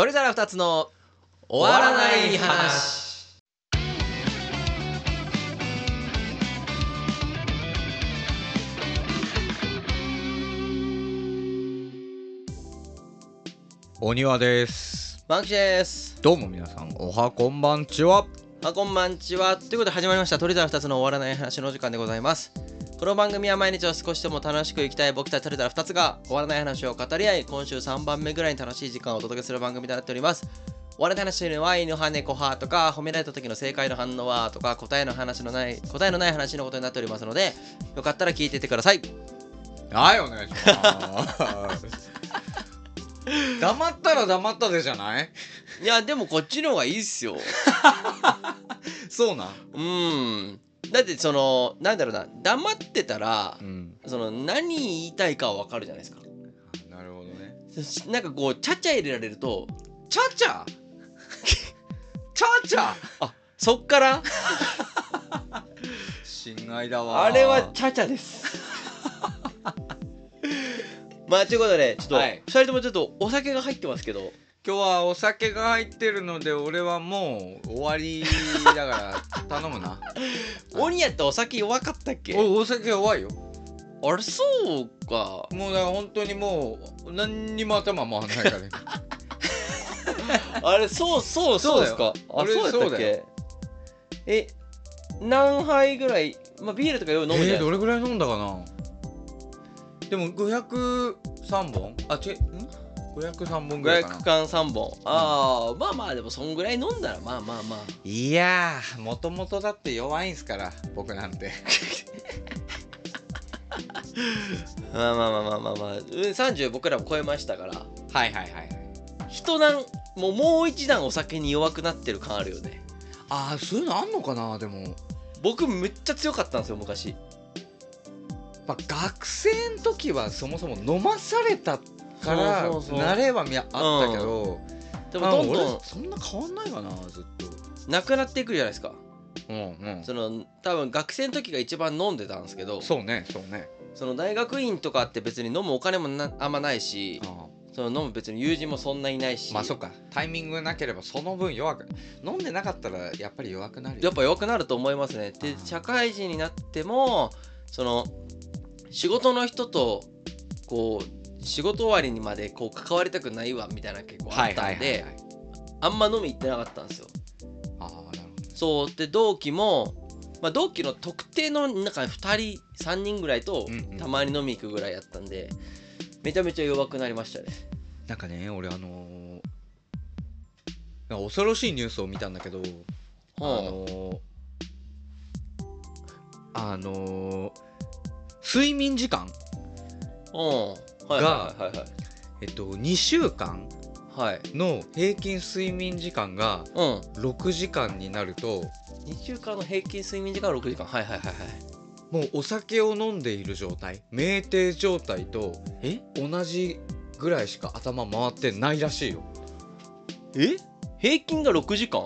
鳥皿二つの終わらない話。お庭です。マンキシです。どうも皆さんおはこんばんちは。あこんばんちは。ということで始まりました。鳥皿二つの終わらない話のお時間でございますこの番組は毎日を少しでも楽しく生きたい僕たち鳥皿二つが終わらない話を語り合い今週3番目ぐらいに楽しい時間をお届けする番組となっております。終わらない話というのは犬派猫派とか褒められた時の正解の反応はとか答えの話のない答えのない話のことになっておりますのでよかったら聞いていってください。はいお願いします。黙ったら黙ったでじゃない？いやでもこっちの方がいいっすよ。そうなん？うんだってそのなんだろうな黙ってたらうん。その何言いたいかは分かるじゃないですか。なるほどね。なんかこうちゃちゃ入れられるとちゃちゃ!ちゃちゃ! そっから? だわ。あれはちゃちゃです。まあということでちょっと、はい。2人ともちょっとお酒が入ってますけど今日はお酒が入ってるので俺はもう終わりだから頼むな。鬼やってお酒弱かったっけ？おお酒弱いよ。あれそうか。もうだから本当にもう何にも頭回んないからね。あれそうそうそううですか？あ俺そうやっけ？え何杯ぐらい？まあビールとかよく飲むじゃないえー、ですか？どれぐらい飲んだかな？でも503本？あちん503本ぐらいかな。500缶3本。ああ、まあまあでもそんぐらい飲んだらまあまあまあ。いやーもともとだって弱いんすから僕なんて。まあまあまあまあまあまあ。うん30僕らも超えましたから。はいはいはい一段もうもう一段お酒に弱くなってる感あるよね。ああそういうのあんのかなでも。僕めっちゃ強かったんですよ昔。まあ学生の時はそもそも飲まされたから慣れはみあったけど、でもどんどんそんな変わんないかなずっと。なくなっていくじゃないですか。うんうん。その多分学生の時が一番飲んでたんですけどそうねそうね。その大学院とかって別に飲むお金もなあんまないしあその飲む別に友人もそんないないしまあそっか。タイミングなければその分弱く。飲んでなかったらやっぱり弱くなるよ。やっぱ弱くなると思いますね。で社会人になってもその仕事の人とこう仕事終わりにまでこう関わりたくないわみたいな結構あったんであんま飲み行ってなかったんですよ。ああなるほど。そう。で同期も、まあ、同期の特定の中に2人3人ぐらいとたまに飲み行くぐらいやったんでめちゃめちゃ弱くなりましたね。なんかね俺あのーなんか恐ろしいニュースを見たんだけどあのーあのー睡眠時間う。んはいはいはいはい。えっと2週間の平均睡眠時間がうん。6時間になると2週間の平均睡眠時間は6時間。はいはいはいはい。もうお酒を飲んでいる状態酩酊状態とえ？同じぐらいしか頭回ってないらしいよ。え？平均が6時間？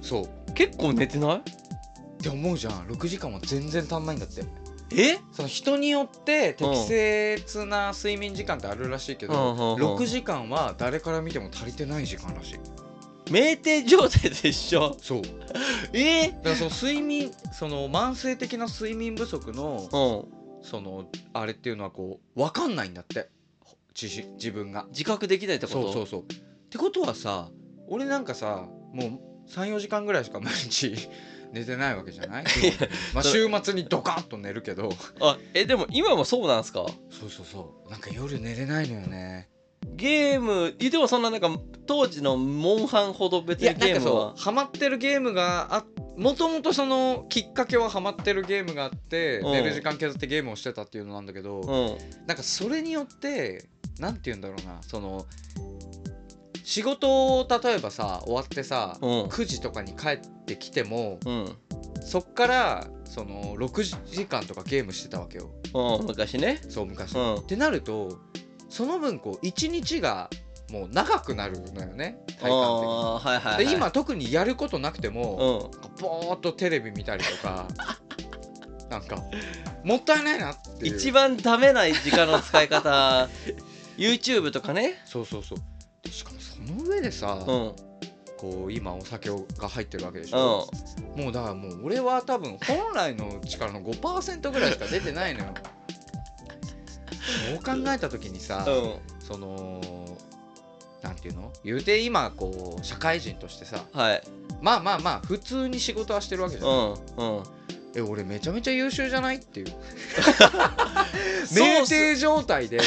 そう。結構寝てない？って思うじゃん。6時間は全然足んないんだってえ？その人によって適切な睡眠時間ってあるらしいけど、うんうんうん。6時間は誰から見ても足りてない時間らしい。酩酊状態で一緒そう。だえからその睡眠その慢性的な睡眠不足のうん。そのあれっていうのはこう分かんないんだって。自自分が。自覚できないってこと？そうそうそう。ってことはさ俺なんかさもう34時間ぐらいしか毎日寝てないわけじゃない？まあそ週末にドカッと寝るけど。あえでも今もそうなんすか？そうそうそう。なんか夜寝れないのよね。ゲームいでもそんななんか当時のモンハンほど別にいやなんかゲームは。そうハマってるゲームがあもともとそのきっかけはハマってるゲームがあって、うん。寝る時間削ってゲームをしてたっていうのなんだけど、うん。なんかそれによってなんて言うんだろうなその仕事を例えばさ終わってさ、うん。9時とかに帰ってきてもうん。そっからその6時間とかゲームしてたわけよ。うん昔ね。そう昔、うん。ってなるとその分こう1日がもう長くなるのよね。体感的に。はいはい、はい、で今特にやることなくても、うん。ぼーっとテレビ見たりとか なんかもったいないなって一番ダメな時間の使い方。YouTube とかね。そうそうそう。でしかの上でさ、うん。こう今お酒が入ってるわけでしうん。ょ、もうだからもう俺は多分本来の力の5%ぐらいしか出てないのよ。そう考えた時にさ、うん。そのなんていうの？言うて今こう社会人としてさはい。まあまあまあ普通に仕事はしてるわけじゃ、うんんうん。え俺めちゃめちゃ優秀じゃない？っていう。酩酊状態で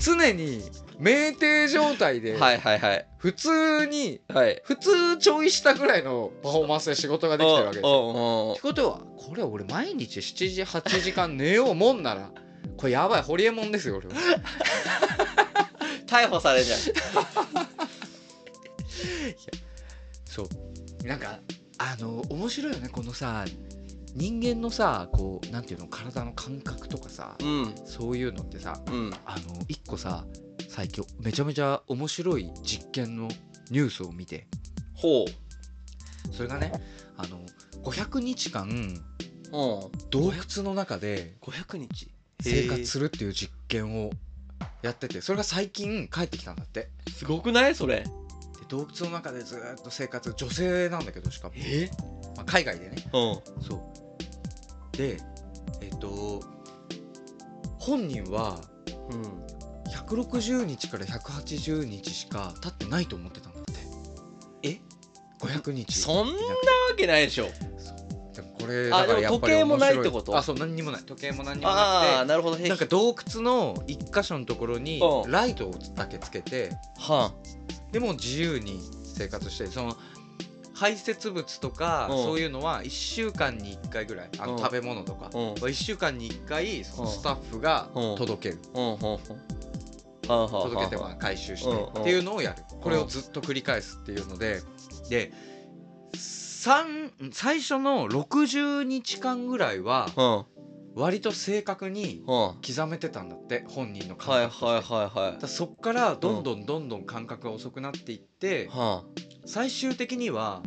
常に酩酊状態ではいはいはい。普通にはい。普通ちょいしたぐらいのパフォーマンスで仕事ができてるわけですよ。ってことはこれ俺毎日7時8時間寝ようもんならこれやばいホリエモンですよ俺は。逮捕されじゃん そう。なんかあの面白いよねこのさ人間のさこうなんていうの体の感覚とかさうん。そういうのってさうん。あの一個さ最近めちゃめちゃ面白い実験のニュースを見て。ほそれがねあの500日間ううん。洞窟の中で500日生活するっていう実験をやっててそれが最近帰ってきたんだって。すごくない？それ。で洞窟の中でずーっと生活女性なんだけどしかも、え？まあ、海外でね。うん。そう。でえっと本人はうん160日から180日しか経ってないと思ってたんだって。え？500日。そんなわけないでしょ。でもこれあだからやっぱり時計もないってこと？あそう何にもない。時計も何にもああななるほど。くてなんか洞窟の一箇所のところにうん。ライトをだけつけて。はでも自由に生活してその排泄物とかうん。そういうのは1週間に1回ぐらい。あのうん。食べ物とか。うん。は1週間に1回そのスタッフがうん。届ける届けては回収してっていうのをやる。これをずっと繰り返すっていうのでで三最初の60日間ぐらいはうん。割と正確にうん。刻めてたんだって本人のはい感覚はいはいはい。だからそっからどんどんどんどん感覚が遅くなっていっては最終的には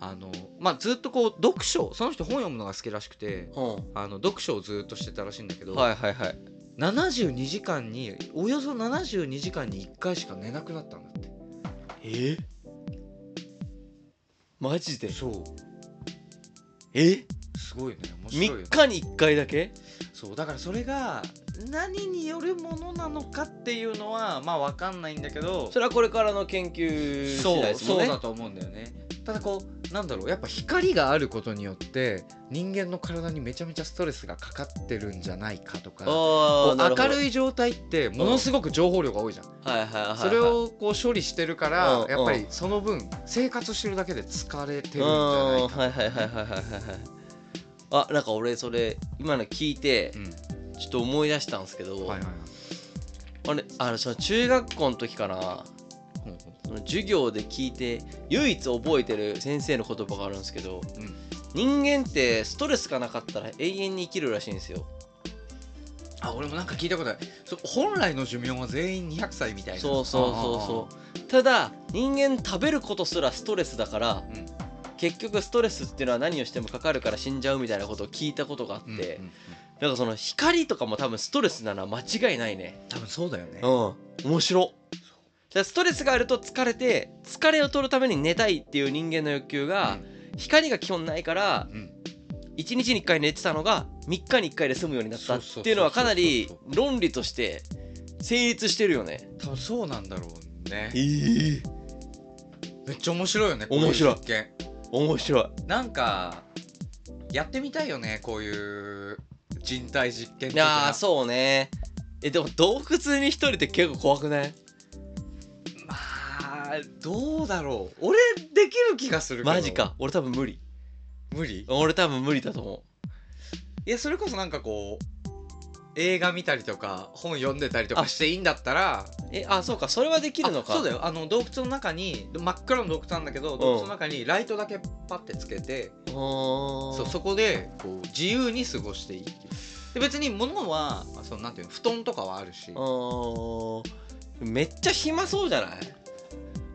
あのまあずっとこう読書その人本読むのが好きらしくてあの読書をずっとしてたらしいんだけど、はいはいはい72時間におよそ72時間に1回しか寝なくなったんだって。え？マジで？そう。え？すごいね。面白いよね。3日に1回だけ？そう。だからそれが何によるものなのかっていうのはまあ分かんないんだけど。それはこれからの研究次第ですもんね。そうだと思うんだよね。ただこうなんだろうやっぱ光があることによって人間の体にめちゃめちゃストレスがかかってるんじゃないかとか明るいい状態ってものすごく情報量が多いじゃん、はいはいそれをこう処理してるから、うんやっぱりその分生活してるだけで疲れてるんじうんゃないかはいはいはいはいはいはいはいあなんか俺それ今の聞いてうん。ちょっと思い出したんですけど、はいはいはい。あれあのその中学校の時かなの授業で聞いて唯一覚えてる先生の言葉があるんですけど、うん人間ってストレスがなかったら永遠に生きるらしいんですよ。あ俺もなんか聞いたことある。そう本来の寿命は全員200歳みたいな。そうそうそうそう。ただ人間食べることすらストレスだからう、うん。結局ストレスっていうのは何をしてもかかるから死んじゃうみたいなことを聞いたことがあって、うんうんうん。なんかその光とかも多分ストレスなのは間違いないね。多分そうだよね。うん。面白らストレスがあると疲れて疲れを取るために寝たいっていう人間の欲求が、光が基本ないからうん。1日に1回寝てたのが3日に1回で済むようになったっていうのはかなり論理として成立してるよね。多分そうなんだろうね。えめっちゃ面白いよね面白い。面白い。なんかやってみたいよねこういう人体実験い的な。やーそうね。えでも洞窟に一人って結構怖くない？まあどうだろう。俺できる気がするけど。マジか。俺多分無理。無理？俺多分無理だと思いやそれこそなんかこう映画見たりとか本読んでたりとかしていいんだったら。うえあそうか。それはできるのか。あそうだよ。あの洞窟の中に真っ暗の洞窟なんだけど洞窟の中にライトだけパッてつけて、そそうそこでこう自由に過ごしていいで別に物はまあそのなんていうの布団とかはあるし。めっちゃ暇そうじゃない？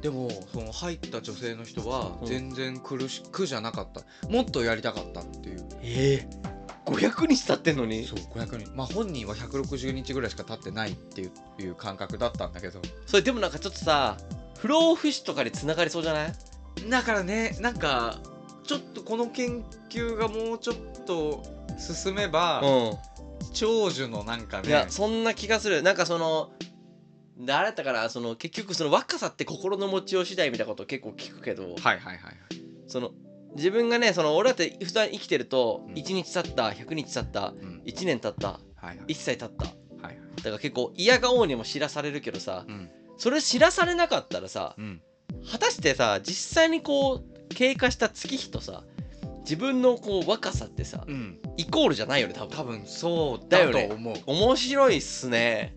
でもその入った女性の人はうん。全然苦し苦じゃなかった。もっとやりたかったっていう。ええ。500日経ってんのに？そう500人まあ本人は160日ぐらいしか経ってないっていういう感覚だったんだけど。それでもなんかちょっとさ不老不死とかにつながりそうじゃない？だからねなんかちょっとこの研究がもうちょっと進めば、う長寿のなんかん、ね。いやそんな気がする。なんかその誰だったかなその結局その若さって心の持ちよう次第みたいなことを結構聞くけど、はいはいはいその自分がねその俺だって普段生きてるとうん。1日経った100日経ったうん。1年経ったはいはい。1歳経った。だはいはい。から結構嫌顔にも知らされるけどさうん。それ知らされなかったらさうん。果たしてさ実際にこう経過した月日とさ自分のこう若さってさうん。イコールじゃないよね多分。多分そうだだよね。と思う。面白いっすね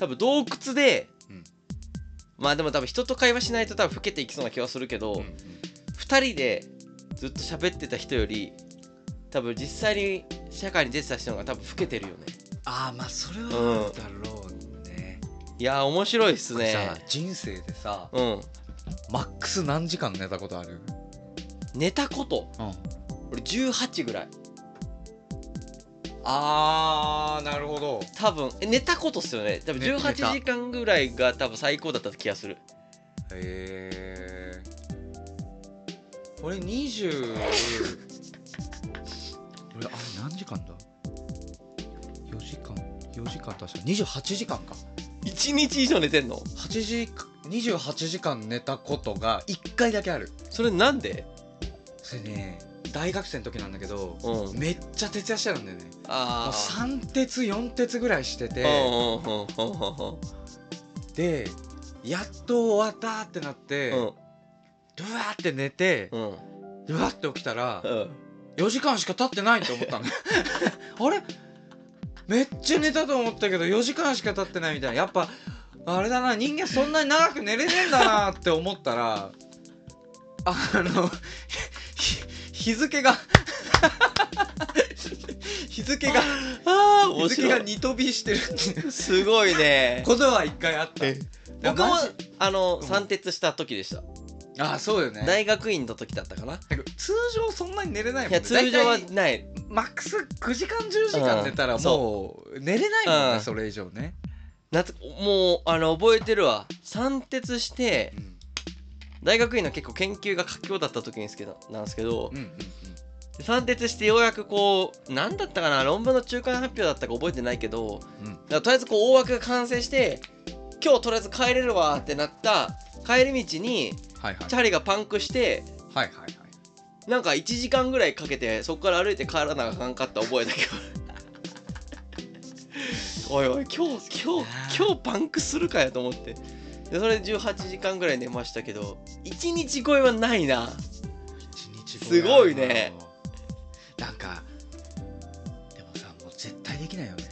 多分洞窟で、うん。まあでも多分人と会話しないと多分老けていきそうな気はするけど、うんうん。2人でずっと喋ってた人より多分実際に社会に出てた人の方が多分老けてるよね。ああまあそれはだろうね、いやー面白いっすね。さ人生でさうん。マックス何時間寝たことある？寝たこと。うん。俺18ぐらいあーなるほど。多分え寝たことっすよね。多分ね寝た。18時間ぐらいが多分最高だった気がする。へえ俺20俺あれ何時間だ？4時間。4時間確か。28時間か。1日以上寝てんの？8時28時間寝たことが1回だけある。それなんで？それね大学生の時なんだけどうん。めっちゃ徹夜してたんだよね。ああ3鉄4鉄ぐらいしてて。うんうんうんうんうんでやっと終わったってなって、うん。ドゥワーって寝て、うん。ドゥワーって起きたら、うん。4時間しか経ってないって思ったの。あれ？めっちゃ寝たと思ったけど4時間しか経ってないみたいな。やっぱあれだな人間そんなに長く寝れねえんだなって思ったらあのひ日付が 日付がああ日付が二飛びしてるっていう。すごいね。ことは一回あった。え僕もマジ？あのうん。三徹した時でした。あそうよね。大学院の時だったかな。なんか通常そんなに寝れないもんね。いや通常は大体ない。マックス9時間10時間寝たらうん。もう寝れないもんね、う。ん。それ以上ね、夏もうあの覚えてるわ。三徹してうん大学院の結構研究が佳境だった時にですけどなんですけどうんうん。三徹してようやくこう何だったかな論文の中間発表だったか覚えてないけどうん。とりあえずこう大枠が完成して今日とりあえず帰れるわってなった帰り道にはいはい。チャリがパンクしてはいはいはい。なんか1時間ぐらいかけてそこから歩いて帰らなあかんかった覚えだけど。おいおい今日今日今日パンクするかよと思ってでそれで18時間ぐらい寝ましたけど1日超えはないな。すごいね。なんかでもさもう絶対できないよね。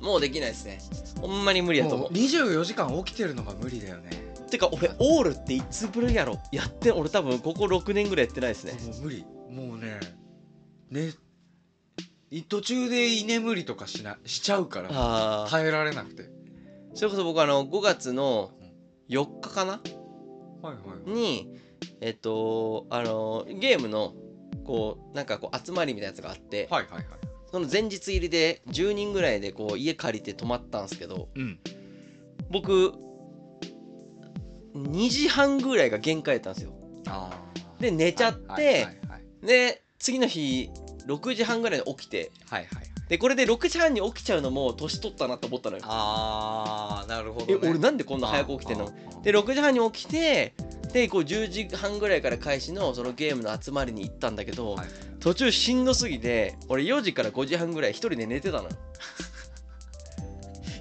もうできないですね。ほんまに無理やと思もう24時間起きてるのが無理だよね。うてか俺オールっていつぶりやろ？やって俺多分ここ6年ぐらいやってないですね。もう無理。もうねねい途中で居眠りとかしなしちゃうから耐えられなくて。それこそ僕あの5月の4日かな？はいはいにえっとあのゲームのこうなんかこう集まりみたいなやつがあって、はいはいはい。その前日入りで10人ぐらいでこう家借りて泊まったんですけどうん。僕2時半ぐらいが限界やったんですよ。で寝ちゃって、はいはいはいで次の日6時半ぐらいに起きてはいはいはいでこれで6時半に起きちゃうのも年取ったなと思ったのよ。あーなるほど、えね、俺なんでこんな早く起きてんの？で6時半に起きてでこう10時半ぐらいから開始のそのゲームの集まりに行ったんだけど、はい。途中しんどすぎて俺4時から5時半ぐらい一人で寝てたのよ。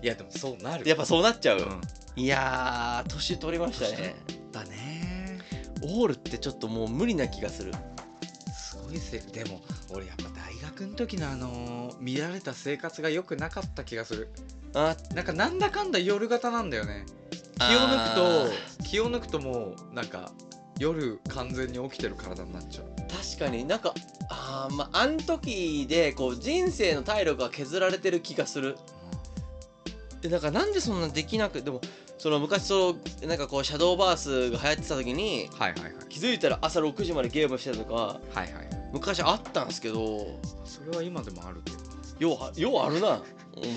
いやでもそうなるやっぱそうなっちゃう、うん。いやー年取りましたね。だね。オールってちょっともう無理な気がするすごいせでも俺やっぱ大学の時のあのー乱れた生活が良くなかった気がする。あ。なんかなんだかんだ夜型なんだよね。気を抜くと気を抜くともうなんか夜完全に起きてる体になっちゃう。確かに。なんかあーまああん時でこう人生の体力が削られてる気がする。でなんかなんでそんなできなくでもその昔そうなんかこうシャドーバースが流行ってた時にはいはいはい。気づいたら朝6時までゲームしてたとかはいはい昔あったんですけど。それは今でもあるけど。ようあようあるな。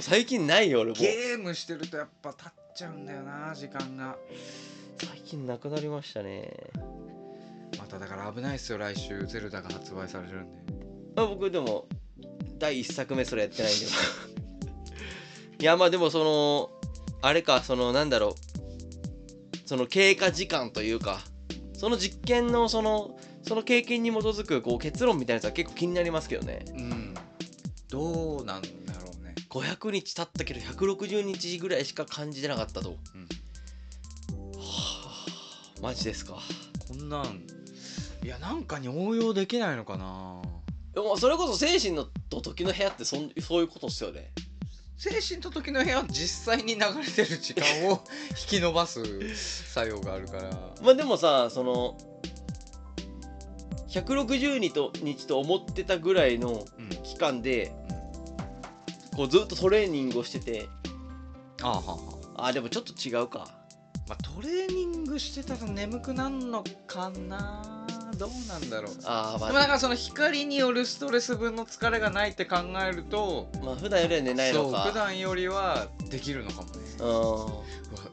最近ないよ俺も。うゲームしてるとやっぱタッちゃうんだよな時間が。最近なくなりましたね。まただから危ないっすよ来週。ゼルダが発売されるんで。まあ僕でも第1作目それやってないんで。いやまあでもそのあれかそのなんだろう。その経過時間というか。その実験のそのその経験に基づくこう結論みたいなやつは結構気になりますけどね。うん。どうなんだろうね。500日経ったけど160日ぐらいしか感じてなかったと、うん。はあマジですか。こんなんいやなんかに応用できないのかな。でもそれこそ精神のと時の部屋ってそんそういうことっすよね。精神と時の部屋は実際に流れてる時間を引き伸ばす作用があるから。まあでもさその160日と日と思ってたぐらいのうん。期間でこうずっとトレーニングをしてて。ああはあでもちょっと違うか。まあ、トレーニングしてたら眠くなるのかなどうなんだろう。あーまでもなんかその光によるストレス分の疲れがないって考えるとあまあ普段よりは寝ないのか。そう普段よりはできるのかもねううわ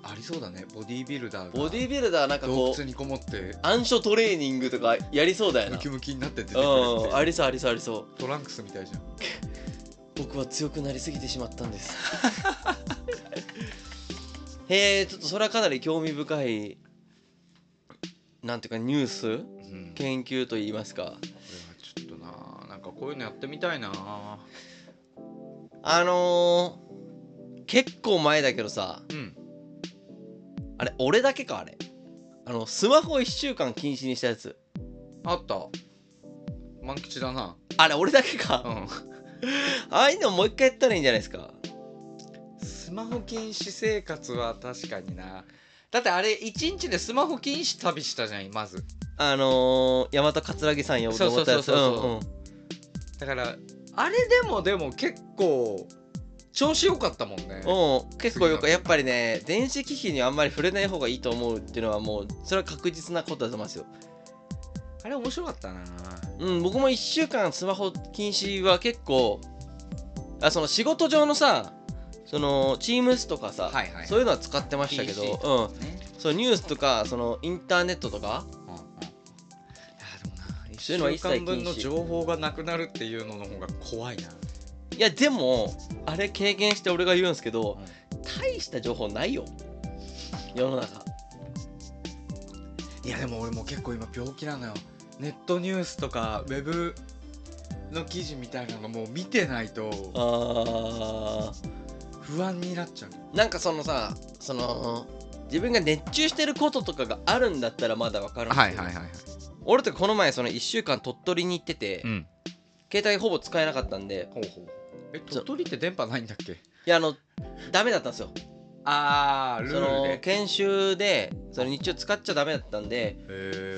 ありそうだね。ボディービルダーボディービルダーなんかこう洞窟にこもって。暗所トレーニングとかやりそうだよな。ムキムキになって出てくるありそうありそうありそう。トランクスみたいじゃん。僕は強くなりすぎてしまったんです。へえちょっとそれはかなり興味深いなんていうかニュース？うん。これは研究といいますか。ちょっとななんかこういうのやってみたいなあのー、結構前だけどさうん。あれ俺だけかあれ。あのスマホ1週間禁止にしたやつ。あった。満吉だな。あれ俺だけか、うん。ああいうのもう一回やったらいいんじゃないですか。スマホ禁止生活は確かにな。だってあれ一日でスマホ禁止旅したじゃんまず。あのー、大和桂木さん呼ぶと思ったやつ。だからあれでもでも結構調子良かったもんね。うん、結構よくやっぱりね電子機器にあんまり触れない方がいいと思うっていうのはもうそれは確実なことだと思いますよ。あれ面白かったな。うん僕も1週間スマホ禁止は結構あその仕事上のさその Teams とかさ、はいはいそういうのは使ってましたけど、とうん、ねそうニュースとかそのインターネットとかうんうん。いやでもなそういうのは一切1週間分の情報がなくなるっていうのの方が怖いないやでもあれ経験して俺が言うんですけど、大した情報ないよ。世の中。いやでも俺も結構今病気なのよ。ネットニュースとかウェブの記事みたいなのもう見てないとあ不安になっちゃう。ーなんかそのさその自分が熱中してることとかがあるんだったらまだわかるんですけど、はい俺とかこの前その1週間鳥取に行ってて、うん。携帯ほぼ使えなかったんでほうほうえ鳥取って電波ないんだっけ？いやあのダメだったんですよ。ああルそールで。の研修でその日中使っちゃダメだったんで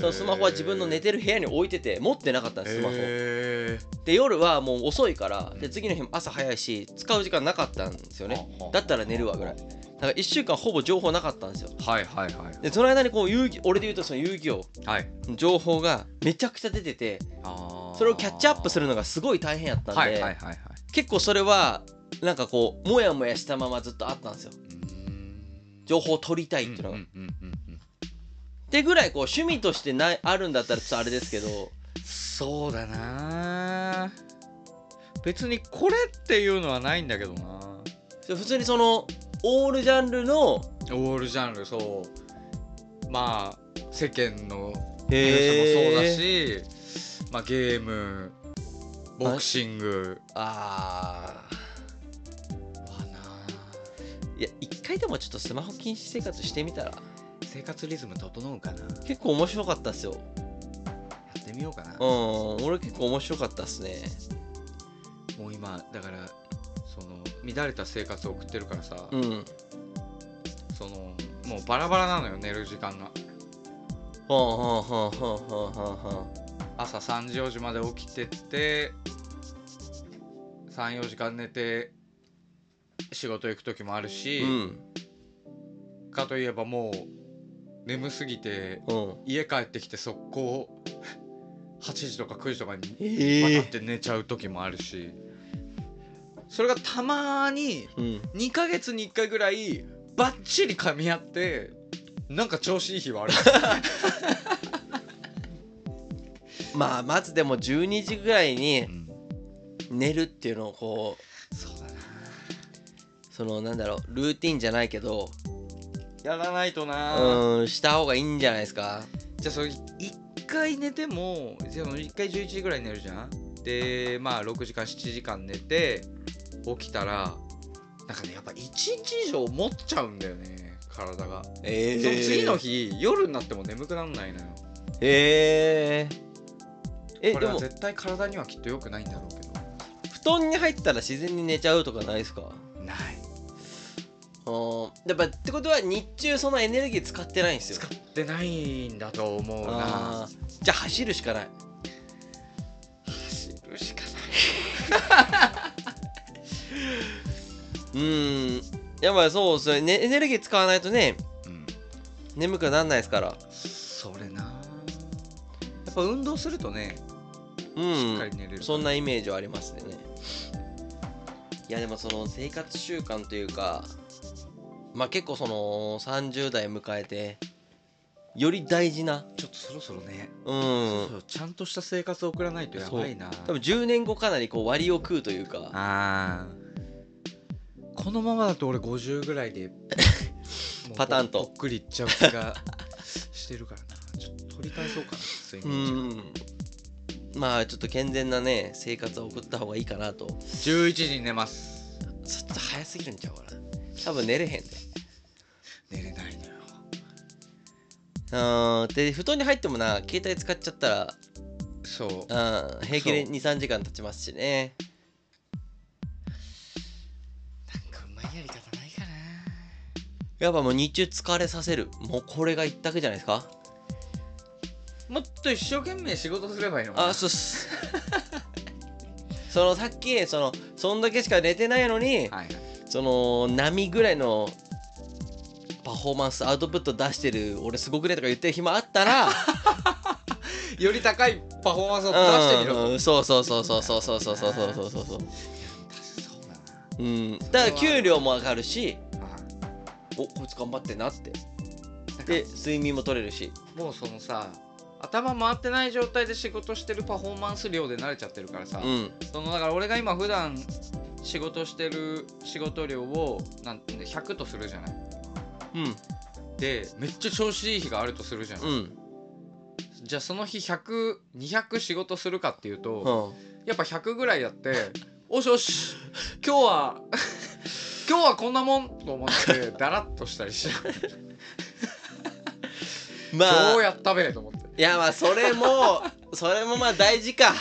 そのスマホは自分の寝てる部屋に置いてて持ってなかったんですスマホ。へで夜はもう遅いからうんで次の日も朝早いし使う時間なかったんですよね。だったら寝るわぐらい。だから1週間ほぼ情報なかったんですよ。はいはいはいでその間にこう遊戯俺で言うとその遊戯王はい。の情報がめちゃくちゃ出ててそれをキャッチアップするのがすごい大変やったんで、はいはいはいはい結構それはなんかこうモヤモヤしたままずっとあったんですよ。情報を取りたいっていうのが、ってぐらいこう趣味としてないあるんだったらちょっとあれですけど。そうだな。別にこれっていうのはないんだけどな。普通にそのオールジャンルのオールジャンルそう。まあ世間のニューへスもそうだし、まあ、ゲームボクシング。あはな。ーいや一回でもちょっとスマホ禁止生活してみたら。生活リズム整うかな。や結構面白かったっすよ。ってみようかな。うん俺結構面白かったっすね。もう今だからその乱れた生活を送ってるからさ、うん。そのもうバラバラなのよ寝る時間が。ほんほんほんほんほんほんほん朝3時4時まで起きてって34時間寝て仕事行く時もあるし、うん。かといえばもう眠すぎてうん。家帰ってきて速攻8時とか9時とかにえバタって寝ちゃう時もあるし、それがたまにうん。2ヶ月に1回ぐらいバッチリ噛み合ってなんか調子いい日はある まあまずでも12時ぐらいにうん。寝るっていうのをこうそうだな。そのなんだろうルーティンじゃないけどやらないとな。うんした方がいいんじゃないですか？じゃあそれ一回寝ても一回11時ぐらいに寝るじゃん？でまあ6時間7時間寝て起きたらなんかねやっぱ1日以上持っちゃうんだよね体が、えその次の日夜になっても眠くなんないのよ。へええこでも。絶対体にはきっと良くないんだろうけど。布団に入ったら自然に寝ちゃうとかないですか？ない。うんやっぱってことは日中そのエネルギー使ってないんですよ。使ってないんだと思うな。あー。じゃあ走るしかない。走るしか うん。やっぱりそうですね。ねエネルギー使わないとねない、うん、眠くならないですから。それな。やっぱ運動するとねうしっんかり寝れるから、そんなイメージはありますね。いやでもその生活習慣というかまあ結構その30代迎えてより大事なちょっとそろそろね、うん。そうちゃんとした生活を送らないとやばいな。多分10年後かなりこう割を食うというか。あー。このままだと俺50ぐらいで パターンと。ぽっくりいっちゃう気がしてるからな。ちょっと取り返そうかな睡う眠時間。んまあちょっと健全なね生活を送った方がいいかなと。11時に寝ます。ちょっと早すぎるんちゃうかな。多分寝れへんで。寝れないのよ。うんで布団に入ってもな携帯使っちゃったらそう。うん平気でそう。23時間経ちますしね。なんかうまいやり方ないかな。やっぱもう日中疲れさせる。もうこれが一択じゃないですかもっと一生懸命仕事すればいいのかな。あそうっす。そのさっきそのそんだけしか寝てないのにはいはい。その波ぐらいのパフォーマンスアウトプット出してる俺すごくねとか言ってる暇あったら より高いパフォーマンスを出してみろと。うんそうそうそうそうそうそうそうそうそうそうそうそうそううんだから給料も上がるしあおこいつ頑張ってんなってで睡眠も取れるしもうそのさ頭回ってない状態で仕事してるパフォーマンス量で慣れちゃってるからさ、うん。そのだから俺が今普段仕事してる仕事量をなんて100とするじゃない。うん。でめっちゃ調子いい日があるとするじゃん、うん。じゃあその日100200仕事するかっていうと、うん。やっぱ100ぐらいやって おしおし今日は 今日はこんなもんと思ってダラッとしたりし まあ。今日やったべと思っていやまあそれもそれもまあ大事か。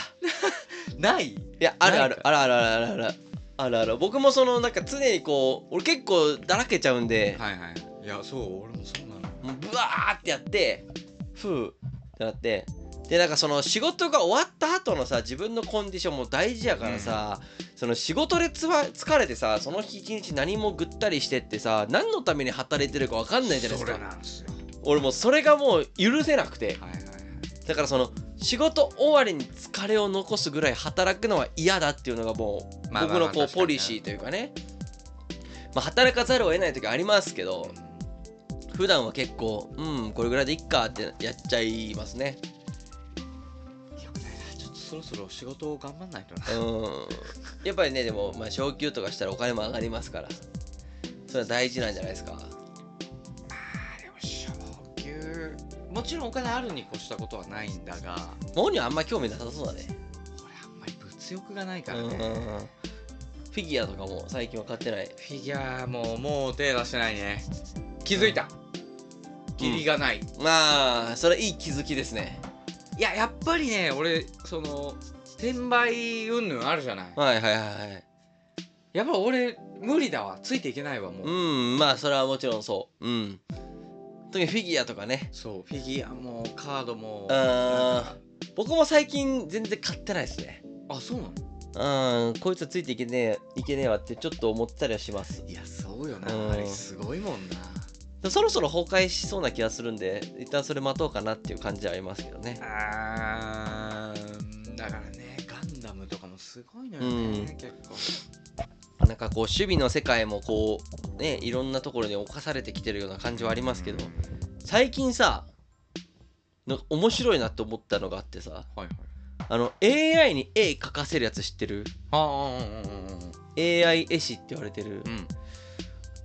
ない？いやあるある。あるあるあるあるある。あるある。僕もそのなんか常にこう俺結構だらけちゃうんで、はいはい。いやそう俺もそうなのもうブワーってやって。ふう。ってなって。でなんかその仕事が終わった後のさ自分のコンディションも大事やからさ、その仕事でつわ疲れてさその日一日何もぐったりしてってさ何のために働いてるか分かんないじゃないですそれかなんですよ俺もうそれがもう許せなくて。はいはいはい。だからその仕事終わりに疲れを残すぐらい働くのは嫌だっていうのがもう僕のこうポリシーというかね。まあ働かざるを得ない時ありますけど普段は結構うんこれぐらいでいっかってやっちゃいますね。よくないな。ちょっとそろそろ仕事を頑張んないとな。うん。やっぱりねでもまあ昇給とかしたらお金も上がりますから。それは大事なんじゃないですかもちろんお金あるに越したことはないんだがモにはあんま興味なさそうだね。俺あんまり物欲がないかうんらねフィギュアとかも最近は買ってない。フィギュアももう手出してないね。気づいた。義理がない、まあそれいい気づきですね。いややっぱりね俺その転売云々あるじゃない？はいはいはいはい。やっぱ俺無理だわ。ついていけないわもう、うんまあそれはもちろんそう。うん特にフィギュアとかね。そうフィギュアもカードも僕も最近全然買ってないですね。あそうなの？うんこいつはついていけねえいけねえわってちょっと思ったりはします。いやそうよな。うん。あれすごいもんな。そろそろ崩壊しそうな気がするんで一旦それ待とうかなっていう感じはありますけどね。あーだからねガンダムとかもすごいのよね、うん。結構なんかこう守備の世界もこうねいろんなところに侵されてきてるような感じはありますけど最近さなんか面白いなって思ったのがあってさはいはい。あの AI に絵描かせるやつ知ってる？ああうんうんうん AI 絵師って言われてる。うん。うん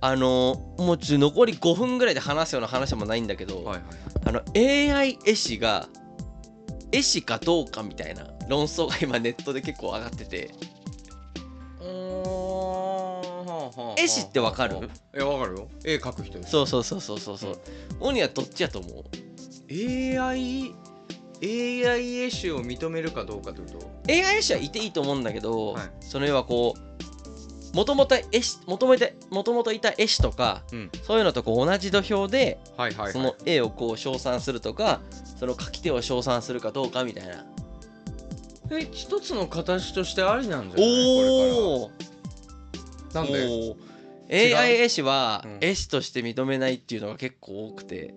あのもう残り5分ぐらいで話すような話もないんだけど、はいはいあの AI 絵師が絵師かどうかみたいな論争が今ネットで結構上がってて絵師ってわかる？いやわかるよ。絵描く人そうそうそうそうそうそう。オニはどっちやと思う？AI AI 絵師を認めるかどうかというと。AI 絵師はいていいと思うんだけど、はい。その要はこうもともと絵師もともともともといた絵師とかうん。そういうのとこう同じ土俵ではいはいはい。その絵をこう称賛するとかその描き手を称賛するかどうかみたいな。え一つの形としてありなんじゃない？おおこれからなんで？AI 絵師はうん絵師として認めないっていうのが結構多くて。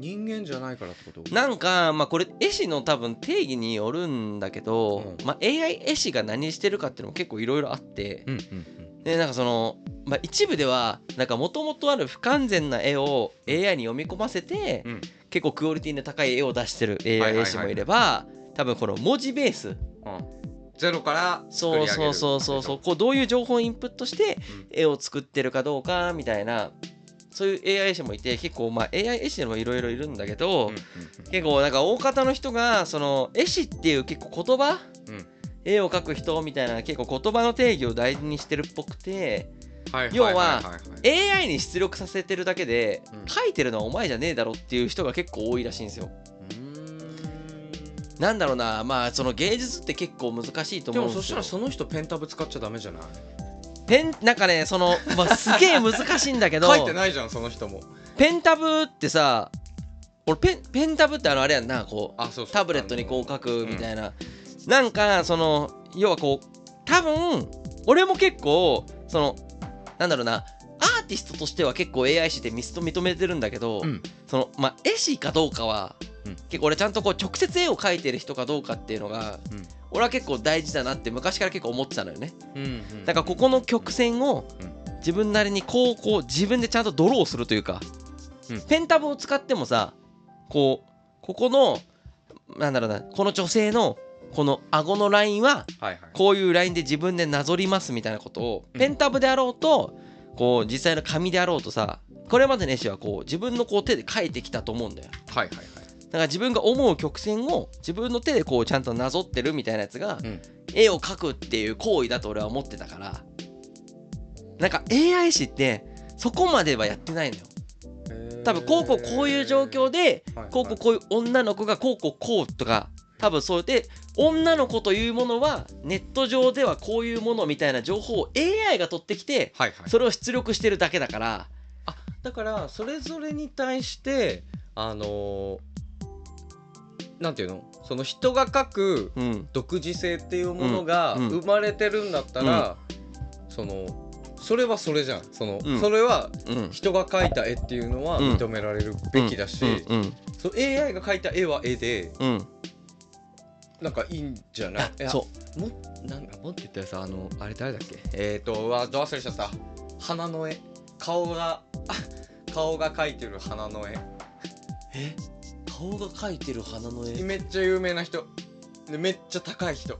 人間じゃないからってこと？なんかまあこれ絵師の多分定義によるんだけど、うん。まあ、AI 絵師が何してるかっていうのも結構いろいろあって。うんうんでなんかその、まあ、一部ではなんかもともとある不完全な絵を AI に読み込ませて、うん。結構クオリティの高い絵を出してるはいはい AI 絵師もいれば、多分この文字ベースうんゼロから作そうり上げるそうそうそうそう。こうどういう情報をインプットしてうん。絵を作ってるかどうかみたいな。そういう AI 絵師もいて結構まあ AI 絵師でもいろいろいるんだけど、結構なんか大方の人がその絵師っていう結構言葉、うん。絵を描く人みたいな結構言葉の定義を大事にしてるっぽくてはい要は AI に出力させてるだけで、うん。描いてるのはお前じゃねえだろっていう人が結構多いらしいんですよ。なんだろうなまあその芸術って結構難しいとで思うんで。もそしたらその人ペンタブ使っちゃダメじゃない？ペンなんかねその、まあ、すげえ難しいんだけど 書いてないじゃんその人も。ペンタブってさ俺ペンペンタブってあのあれやんなこうタブレットにこう書くみたいな、なんかその要はこう多分俺も結構そのなんだろうなアーティストとしては結構 AI 師ってミスと認めてるんだけど、うん。そのまあ絵師かどうかは、うん。結構俺ちゃんとこう直接絵を描いてる人かどうかっていうのが、うん。俺は結構大事だなって昔から結構思ってたのよね。うんうんだからここの曲線をうん。自分なりにこうこう自分でちゃんとドローするというか、うん。ペンタブを使ってもさこうここのなんだろうなこの女性のこの顎のラインはこういうラインで自分でなぞりますみたいなことをうん。ペンタブであろうとこう実際の紙であろうとさこれまでの絵師はこう自分のこう手で描いてきたと思うんだよ。はいはいはいだから自分が思う曲線を自分の手でこうちゃんとなぞってるみたいなやつが、うん。絵を描くっていう行為だと俺は思ってたからなんか AI 師ってそこまではやってないのよ。多分こうこうこういう状況でこうこうこういう女の子がこうこうこうとか多分そうで女の子というものはネット上ではこういうものみたいな情報を AI が取ってきてはいはい。それを出力してるだけだから。だからそれぞれに対してあのーなんていうの？その人が書くうん。独自性っていうものが生まれてるんだったら、そのそれはそれじゃん。その、うん。それはうん。人が描いた絵っていうのはうん。認められるべきだし、うん。うん。そう AI が描いた絵は絵でうん。うんなんかいいんじゃない？いやそう。もなんかもって言ったらさあのあれ誰だっけ？えっ、ー、とうわど忘れちゃった。花の絵。顔があ 顔が描いてる花の絵。え？顔が描いてる花の絵。めっちゃ有名な人。でめっちゃ高い人。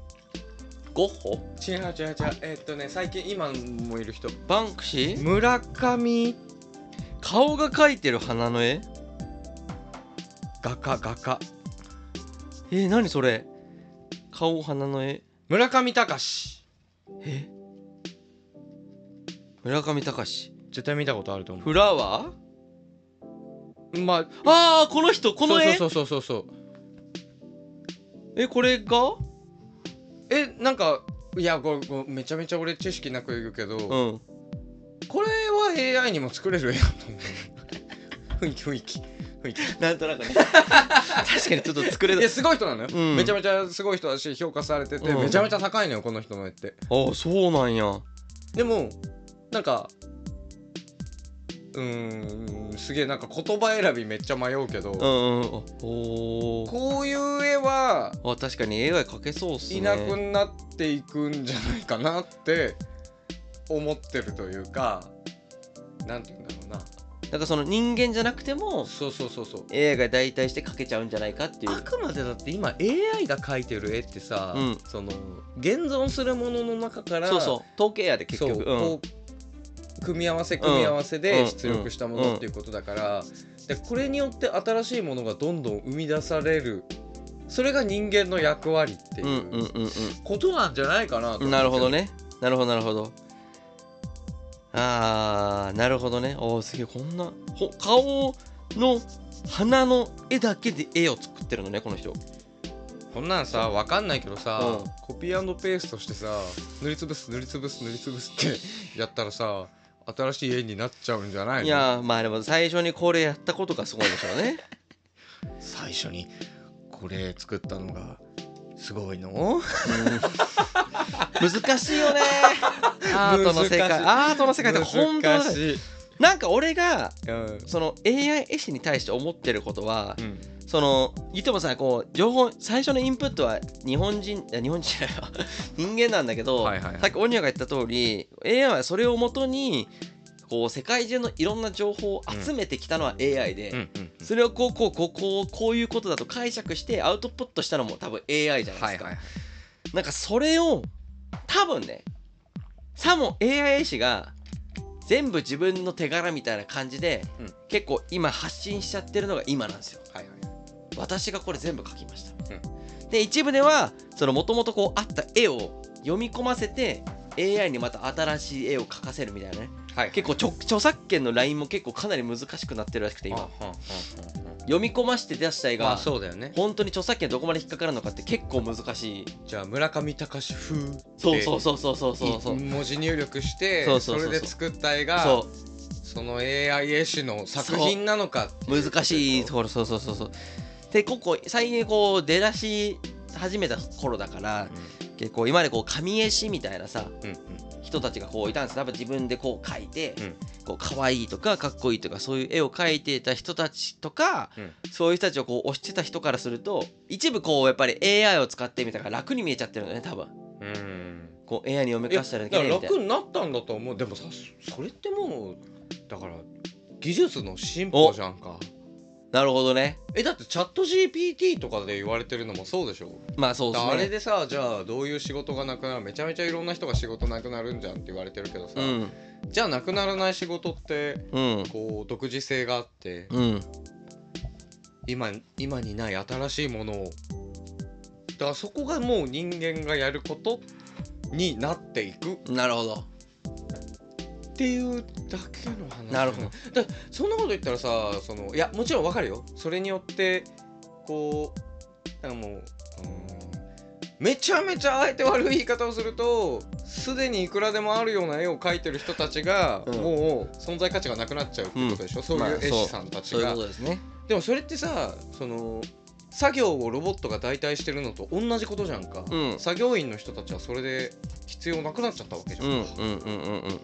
ゴッホ？違う違う違う。えーっとね最近今もいる人。バンクシー？村上。顔が描いてる花の絵？画家画家。えー、何それ？顔花の絵？村上隆。え？村上隆？絶対見たことあると思フラワー？うまあああこの人この絵？そうそうそうそうそう。えこれが？えなんかいやこれこれめちゃめちゃ俺知識なく言うけど、うん。これは AI にも作れる絵だと思う。雰囲気雰囲気。雰囲気。なんとなくね。確かにちょっと作れる。いやすごい人なのよ、うん。めちゃめちゃすごい人だし評価されてて、うん。めちゃめちゃ高いのよこの人の絵って。ああそうなんや。でもなんかうーんすげえなんか言葉選びめっちゃ迷うけど、うんうんあおー。こういう絵はあ確かに AI 描けそうっすね。いなくなっていくんじゃないかなって思ってるというかなんて言うんだろうな。なんかその人間じゃなくてもそうそうそうそう。AI が代替して描けちゃうんじゃないかっていう。あくまでだって今 AI が描いてる絵ってさ、うん。その現存するものの中からそうそう。統計やで結そう局うん組み合わせ組み合わせうん。で出力したものっていうことだから、でこれによって新しいものがどんどん生み出される。それが人間の役割っていううんことなんじゃないかなとなるほどね。なるほどなるほど。あーなるほどね。おーすげえこんなほ顔の鼻の絵だけで絵を作ってるのねこの人。こんなんさわかんないけどさ、うん。コピーペーストしてさ塗りつぶす塗りつぶす塗りつぶすってやったらさ新しい絵になっちゃうんじゃないの？いやーまあでも最初にこれやったことがすごいんでしょうね。最初にこれ作ったのがすごいの？うん。難しいよね。アートの世界。アートの世界って本当だ難しい、なんか俺がうん。その AI 絵師に対して思ってることはうんその言ってもさこう情報最初のインプットは日本人いや日本人じゃないわ。人間なんだけど、はいはいはい。さっきオニアが言った通り AI はそれをもとにこう世界中のいろんな情報を集めてきたのは AI で、うんうんそれをこうこうこうこうこういうことだと解釈してアウトプットしたのも多分 AI じゃないですか、はいはいなんかそれを多分ねさも AI 絵師が全部自分の手柄みたいな感じで、うん。結構今発信しちゃってるのが今なんですよ。はいはい私がこれ全部描きました、で一部ではそのもともとこうあった絵を読み込ませて AI にまた新しい絵を描かせるみたいなね。はい。結構著著作権のラインも結構かなり難しくなってるらしくて今。読み込まして出した絵あまあがそうだよね。本当に著作権どこまで引っかかるのかって結構難しい。じゃあ村上隆風そうそうそうそうそうそうそう。文字入力してそうそうそうそう。れで作った絵がそその AI 絵師の作品なのか難しいところ。そうそうそうそうでここ最近こう出だし始めた頃だから結構今までこう紙絵師みたいなさうんうん。人たちがこういたんです。多分自分でこう描いて、うん。こう可愛いとかかっこいいとかそういう絵を描いていた人たちとか、うん。そういう人たちをこう推してた人からすると一部こうやっぱり AI を使ってみたから楽に見えちゃってるのね多分。うん。こう AI に読み返したらいだけないみたいな。楽になったんだと思う。でもさそれってもうだから技術の進歩じゃんかなるほどね。えだってチャット GPT とかで言われてるのもそうでしょ？まあそうですね。あれでさじゃあどういう仕事がなくなる？めちゃめちゃいろんな人が仕事なくなるんじゃんって言われてるけどさ、うん。じゃあなくならない仕事ってうん。こう独自性があってうん。今今にない新しいものを。だからそこがもう人間がやることになっていく。なるほどっていうだけの話な。るほど。だそんなこと言ったらさそのいやもちろんわかるよ。それによってこうなんかもううーんめちゃめちゃあえて悪い言い方をするとすでにいくらでもあるような絵を描いてる人たちが、うん。もう存在価値がなくなっちゃうってことでしょ、そうまあいう。絵師さんたちが、ですね。でもそれってさその作業をロボットが代替してるのと同じことじゃんか、うん。作業員の人たちはそれで必要なくなっちゃったわけじゃうんんか、うんうんうんうん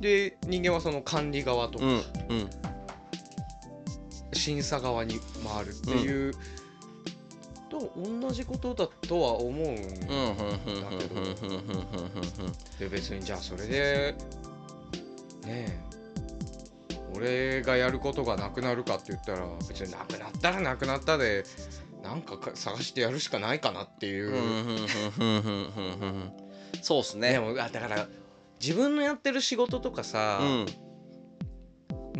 で人間はその管理側とか、審査側に回るっていう、と同じことだとは思うんだけどで別にじゃあそれでねえ俺がやることがなくなるかって言ったら別になくなったらなくなったでなんか探してやるしかないかなっていう。そうっすね。でもだから自分のやってる仕事とかさ、うん。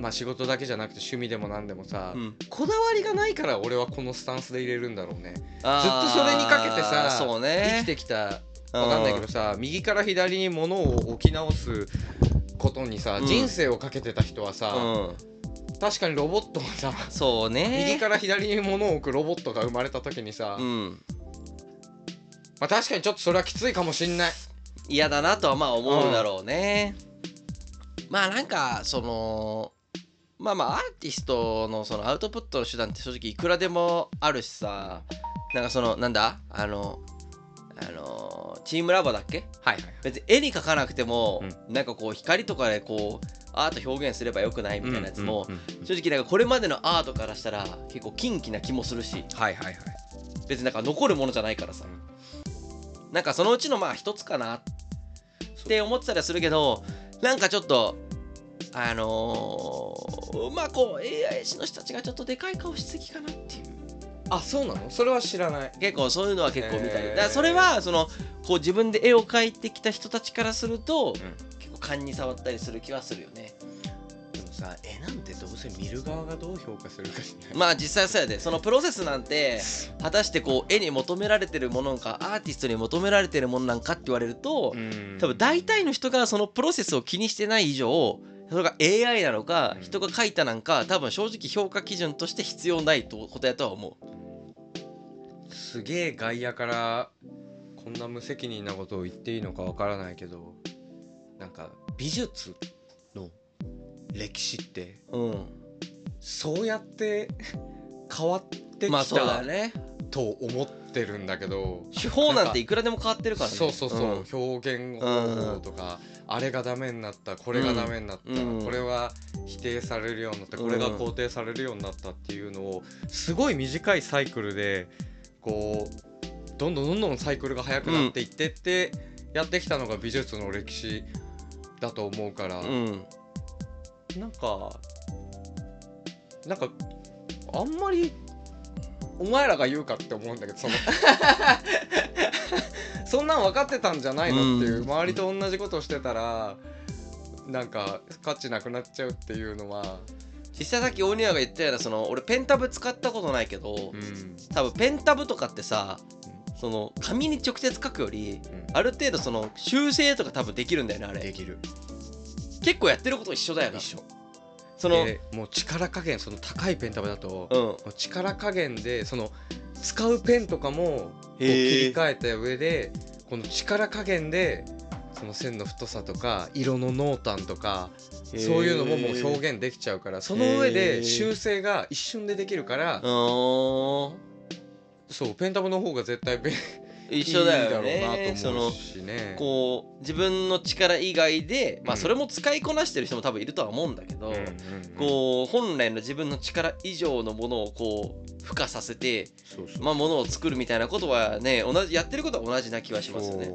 まあ仕事だけじゃなくて趣味でも何でもさ、うん。こだわりがないから俺はこのスタンスで入れるんだろうね。ずっとそれにかけてさそうね。生きてきたわかんないけどさ右から左に物を置き直すことにさ、うん。人生をかけてた人はさ、うん。確かにロボットがさそうね。右から左に物を置くロボットが生まれた時にさ、うん。まあ、確かにちょっとそれはきついかもしんない嫌だなとはまあ思うだろうね、まあなんかそのまあまあアーティストのそのアウトプットの手段って正直いくらでもあるしさ。なんかそのなんだ？あのあのチームラボだっけ？はいはい別に絵に描かなくても、なんかこう光とかでこうアート表現すればよくないみたいなやつも、うんうんうん正直なんかこれまでのアートからしたら結構キンキな気もするしはいはいはい。別になんか残るものじゃないからさ、なんかそのうちのまあ一つかなって思ってたりはするけどなんかちょっとあのー、まあこう AI 師の人たちがちょっとでかい顔しすぎかなっていう。あそうなの？それは知らない。結構そういうのは結構見たり、へー。だからそれはそのこう自分で絵を描いてきた人たちからすると、ん。結構勘に触ったりする気はするよねさ絵なんてどうせ見る側がどう評価するかじゃない。まあ実際そうやで。そのプロセスなんて果たしてこう絵に求められてるものかアーティストに求められてるものなんかって言われると、うん。多分大体の人がそのプロセスを気にしてない以上それが AI なのかうん。人が描いたなんか多分正直評価基準として必要ないとことやとは思う。すげえ外野からこんな無責任なことを言っていいのかわからないけどなんか美術の歴史って。うん。そうやって 変わってまあきそうだよたね。と思ってるんだけど。手法なんていくらでも変わってるからね。そうそうそう、ん。表現方法とか、あれがダメになったこれがダメになった、うん。これは否定されるようになったこれが肯定されるようになったっていうのをすごい短いサイクルでこうどんどんどんどんサイクルが速くなっていってってやってきたのが美術の歴史だと思うから、うんなんかなんかあんまりお前らが言うかって思うんだけどその そんなん分かってたんじゃないのっていう、うん。周りと同じことをしてたらなんか価値なくなっちゃうっていうのは、実際さっき大庭が言ったようなその俺ペンタブ使ったことないけど、うん。多分ペンタブとかってさその紙に直接書くよりある程度その修正とか多分できるんだよねあれ。できる結構やってること一緒だよな。一緒。そのでもう力加減その高いペンタブだと、うん。力加減でその使うペンとかも切り替えた上でこの力加減でその線の太さとか色の濃淡とかそういうのももう表現できちゃうからその上へでー。修正が一瞬でできるからそうペンタブの方が絶対便利一緒だよね。その。こう自分の力以外でまあうん。それも使いこなしてる人も多分いるとは思うんだけど、こう本来の自分の力以上のものをこう付加させてまあものを作るみたいなことはね同じやってることは同じな気はしますよね。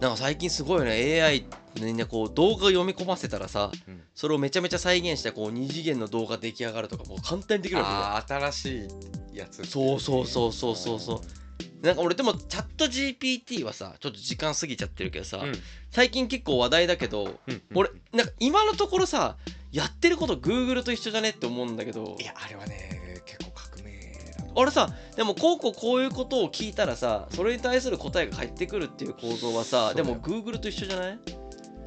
なんか最近すごいよね。AI にねこう動画読み込ませたらさうん。それをめちゃめちゃ再現したこう二次元の動画出来上がるとかもう簡単にできるわけよあー新しいやつそうそうそうそうそうそうなんか俺でもチャット GPT はさちょっと時間過ぎちゃってるけどさ、うん。最近結構話題だけどうん俺なんか今のところさやってること Google と一緒じゃねって思うんだけど。いやあれはね結構革命だとあれさでもこうこうこういうことを聞いたらさそれに対する答えが返ってくるっていう構造はさでそうだよ。も Google と一緒じゃない？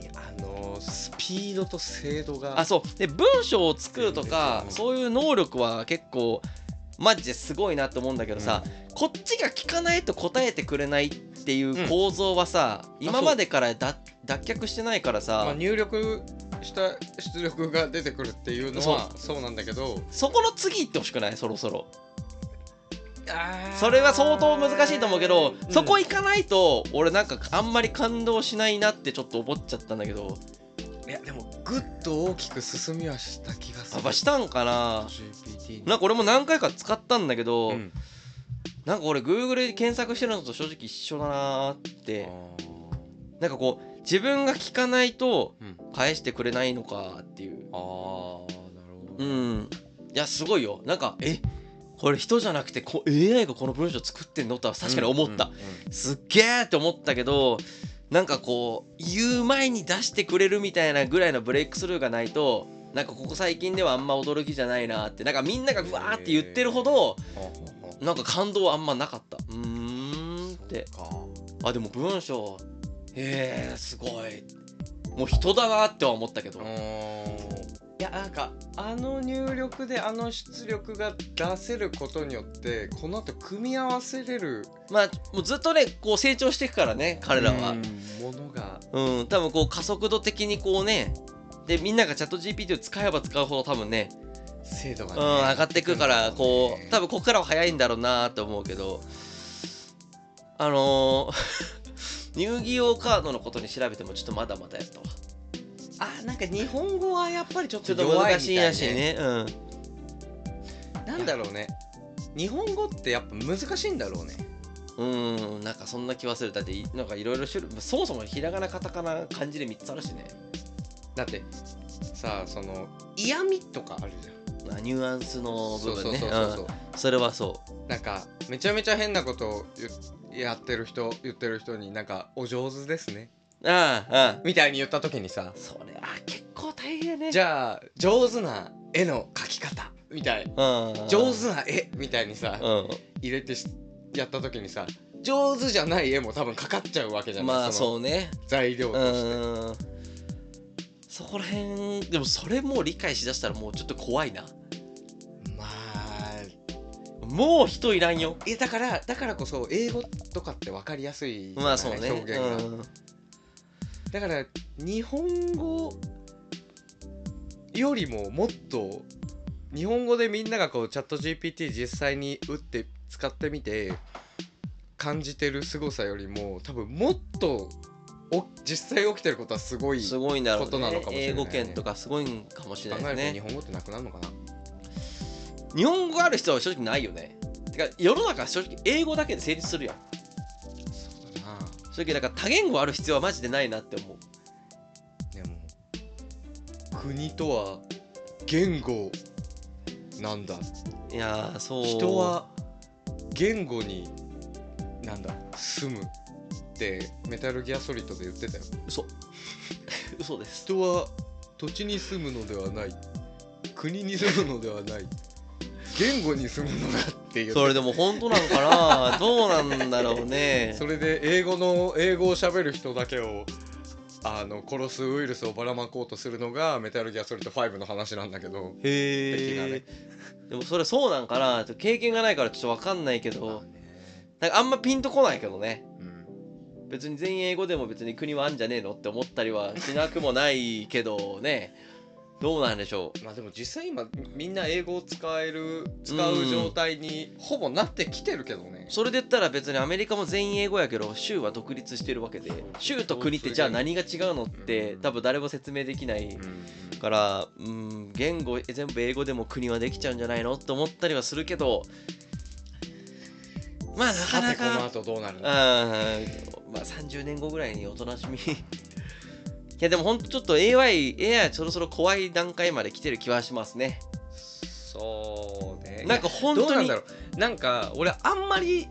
いやあのースピードと精度が。あそう。で文章を作るとかうん。そういう能力は結構マジですごいなと思うんだけどさ、こっちが聞かないと答えてくれないっていう構造はさ、今までからだ脱却してないからさ、まあ、入力した出力が出てくるっていうのはそう。なんだけど。そこの次行ってほしくない？そろそろ。それは相当難しいと思うけど、うん。そこ行かないと俺なんかあんまり感動しないなってちょっと思っちゃったんだけど。いやでもグッと大きく進みはした気がする。やっぱしたんかな？なんか俺も何回か使ったんだけど、うん。なんか俺 Google で検索してるのと正直一緒だなーって。なんかこう自分が聞かないとうん。返してくれないのかっていう。あーなるほどうん。いやすごいよ。なんかえ？これ人じゃなくてこ AI がこの文章作ってんのとは確かに思った、うんうん。すっげーって思ったけどなんかこう言う前に出してくれるみたいなぐらいのブレイクスルーがないとなんかここ最近ではあんま驚きじゃないなってなんかみんながうわーって言ってるほどなんか感動あんまなかった。うーんって。あでも文章へえすごい。もう人だなっては思ったけど。いやなんかあの入力であの出力が出せることによってこの後組み合わせれるまあもうずっとねこう成長していくからね彼らは。うんものが。うん多分こう加速度的にこうねでみんながチャット GPT を使えば使うほど多分ね精度がねうん、上がってくからこう多分分ここからは早いんだろうなと思うけどあのー、遊戯王カードのことに調べてもちょっとまだまだやったわ。あなんか日本語はやっぱりちょっちょっとと弱い難しいらしいね。うん。なんだろうね。日本語ってやっぱ難しいんだろうね。うんなんかそんな気はする。だっていなんかいろいろ種類そもそもひらがなカタカナ漢字で3つあるしねだってさその嫌味とかあるじゃん。まあニュアンスの部分ね。それはそなんかめちゃめちゃ変なことを言やってる人言ってる人になんか「お上手ですね。うああああ」みたいに言った時にさ。それは結構大変ね。じゃあ上手な絵の描き方みたい。うん。上手な絵みたいにさう入れてしやった時にさ上手じゃない絵も多分かかっちゃうわけじゃない。んまあのそうね。材料うとして。んそこら辺でもそれもう理解しだしたらもうちょっと怖いな。まあ。もう人いらんよ。いやだからだからこそ英語とかって分かりやすいまあそうね。表現が、うん。だから日本語よりももっと日本語でみんながこうチャット GPT 実際に打って使ってみて感じてる凄さよりも多分もっとお実際起きてることはすごいすごいんだろうことなのねかもしれないね。英語圏とかすごいんかもしれ考ないですね。日本語ってなくなるのかな。日本語ある人は正直ないよね。てか世の中正直英語だけで成立するやん。そうだな。正直だから多言語ある必要はマジでないなって思う。でも国とは言語なんだ。いやーそう。人は言語になんだ住むってメタルギアソリッドで言ってたよ。嘘。嘘です。人は土地に住むのではない。国に住むのではない。言語に住むのだっていうそれでも本当なんかな？どうなんだろうね。それで英語の英語を喋る人だけをあの殺すウイルスをばらまこうとするのがメタルギアソリッド5の話なんだけど。へ的なね。えでもそれそうなんかな？経験がないからちょっと分かんないけど。なんかあんまピンとこないけどね。うん別に全員英語でも別に国はあんじゃねえのって思ったりはしなくもないけどね。どうなんでしょまあでも実際今みんな英語を使える使う状態にほぼなってきてるけどね。うそれで言ったら別にアメリカも全員英語やけど州は独立してるわけで。州と国ってじゃあ何が違うのって多分誰も説明できないうんからうん言語全部英語でも国はできちゃうんじゃないのって思ったりはするけど。まあなかさなか。てこの後どうなるのまあ30年後ぐらいにおとなしみ。いやでもほんとちょっと AI, AI そろそろ怖い段階まで来てる気はしますね。そうね。なんか本当にどうなんだろう。なんか俺あんまり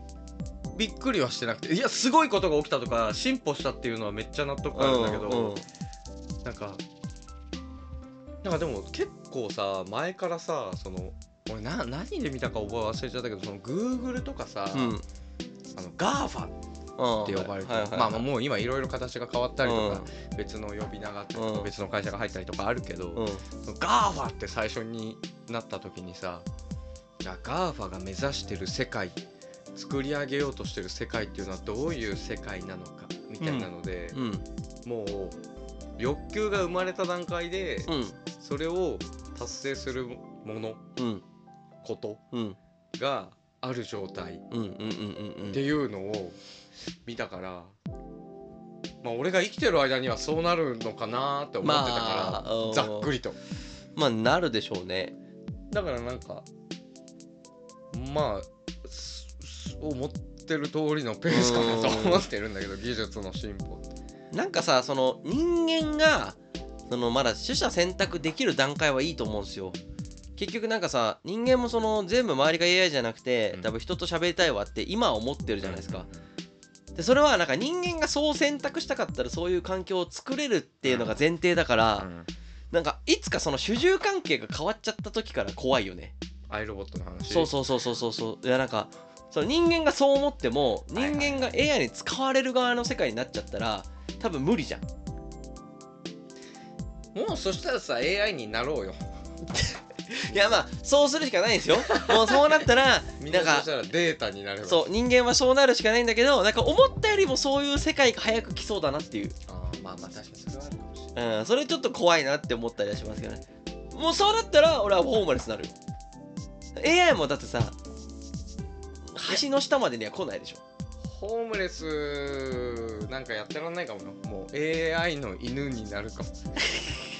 びっくりはしてなくて。いやすごいことが起きたとか進歩したっていうのはめっちゃ納得あるんだけど、うんうん。なんかなんかでも結構さ前からさその俺な何で見たか覚え忘れちゃったけどその Google とかさ、うん。あの GAFA っうんて呼ばれてる、はいはいはい。まあまあもう今いろいろ形が変わったりとか、うん。別の呼び名があってうん。別の会社が入ったりとかあるけど、うん。その GAFA って最初になった時にさじゃあ GAFA が目指してる世界作り上げようとしてる世界っていうのはどういう世界なのかみたいなので、うん。もう欲求が生まれた段階で、うん。それを達成するものうん。ことうん。がある状態。っていうのを見たから、まあ俺が生きてる間にはそうなるのかなって思ってたから、まあうん。ざっくりと。まあなるでしょうね。だからなんかまあ思ってる通りのペースかなと思ってるんだけど技術の進歩なんかさその人間がそのまだ取捨選択できる段階はいいと思うんですよ結局なんかさ人間もその全部周りが AI じゃなくてうん。多分人と喋りたいわって今は思ってるじゃないですか。でそれはなんか人間がそう選択したかったらそういう環境を作れるっていうのが前提だから、うん。なんかいつかその主従関係が変わっちゃった時から怖いよね。アイロボットの話。そうそうそうそうそうそう。いやなんかその人間がそう思っても人間が AI に使われる側の世界になっちゃったら多分無理じゃん。もうそしたらさ AI になろうよ いやまあそうするしかないんですよ。もうそうなったらみんなかなんそしたらデータになれば。そう人間はそうなるしかないんだけどなんか思ったよりもそういう世界が早く来そうだなっていう、あーまあまあ確かにそれはあるかもしれない。うん、それちょっと怖いなって思ったりはしますけどね。もうそうなったら俺はホームレスになる。よ AI もだってさ橋の下までには来ないでしょ。ホームレスなんかやってらんないかもよ。もう AI の犬になるかも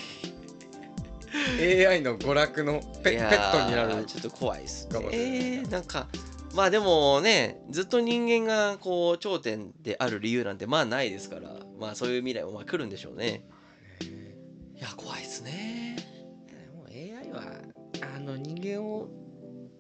AI の娯楽のペペットになるーちょっと怖いっすかもしれない。えー、なんかまあでもねずっと人間がこう頂点である理由なんてまあないですからまあそういう未来もまあ来るんでしょうね。いいや怖いですね。もう AI はあの人間を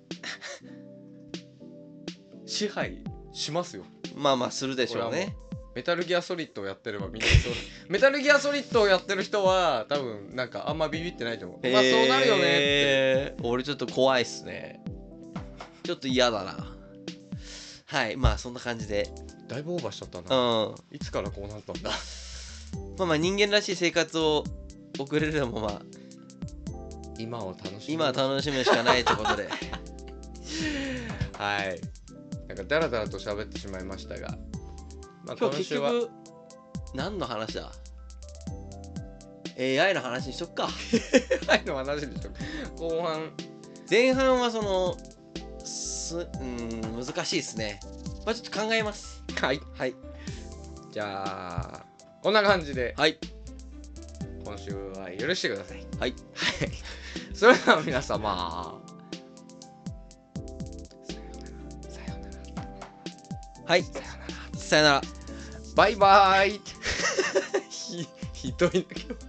支配しますよ。まあまあするでしょうねメタルギアソリッドをやってればみんなそう メタルギアソリッドをやってる人は多分なんかあんまビビってないと思う、まあそうなるよねって。俺ちょっと怖いっすね。ちょっと嫌だな。はいまあそんな感じで。だいぶオーバーしちゃったうん。な、いつからこうなったんだ？まあまあ人間らしい生活を送れるのもまあ今を楽しみ今は楽しむしかないってことで。はい。なんかダラダラと喋ってしまいましたが、まあ、今日結今週は局何の話だ？AI の話にしとくか。AI の話でしょ後半。前半はそのすうん難しいですね。まあちょっと考えます。はい。はい。じゃあこんな感じで。はい。今週は許してください。はい。はい。それでは皆様。さようならさようなら。はい。さようなら。さよならバイバイ。ひひどいんだけど。